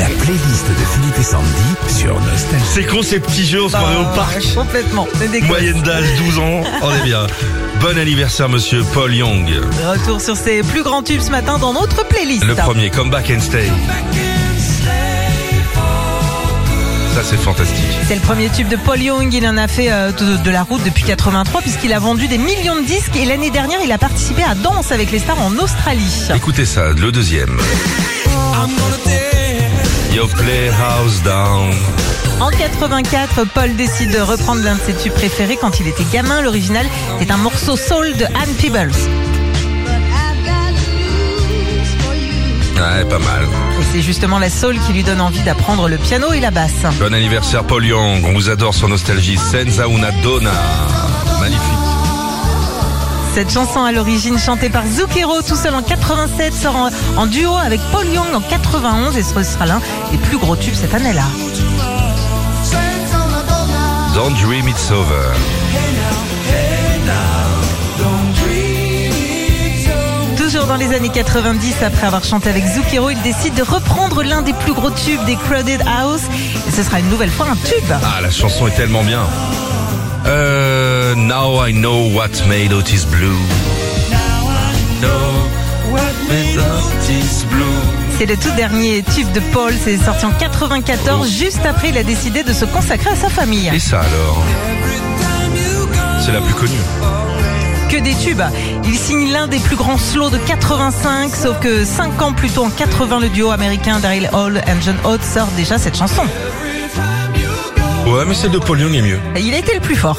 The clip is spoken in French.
La playlist de Philippe et Sandy sur Nostalgie. C'est con ces petits jeux, on se croirait au parc. Complètement. C'est Moyenne d'âge 12 ans, on est bien. Bon anniversaire monsieur Paul Young. Retour sur ses plus grands tubes ce matin dans notre playlist. Le premier, Come Back and Stay. Ça c'est fantastique. C'est le premier tube de Paul Young. Il en a fait euh, de, de la route depuis 83 puisqu'il a vendu des millions de disques et l'année dernière il a participé à Danse avec les stars en Australie. Écoutez ça, le deuxième. Playhouse Down. En 84, Paul décide de reprendre l'un de ses tubes préférés quand il était gamin. L'original est un morceau soul de Anne Peebles. Ouais, pas mal. Et c'est justement la soul qui lui donne envie d'apprendre le piano et la basse. Bon anniversaire Paul Young, on vous adore sur Nostalgie. Senza una donna. Magnifique. Cette chanson à l'origine chantée par Zucchero tout seul en 87 sort en, en duo avec Paul Young en 91 et ce sera l'un des plus gros tubes cette année-là. Don't Dream It's Over. Toujours dans les années 90, après avoir chanté avec Zucchero, il décide de reprendre l'un des plus gros tubes des Crowded House et ce sera une nouvelle fois un tube. Ah, la chanson est tellement bien. Euh, now I know what made Otis blue. C'est le tout dernier tube de Paul, c'est sorti en 94, juste après il a décidé de se consacrer à sa famille. Et ça alors C'est la plus connue. Que des tubes. Il signe l'un des plus grands slows de 85, sauf que 5 ans plus tôt, en 80, le duo américain Daryl Hall et John Oates sort déjà cette chanson. Ouais, mais celle de Paul Young est mieux. Il a été le plus fort.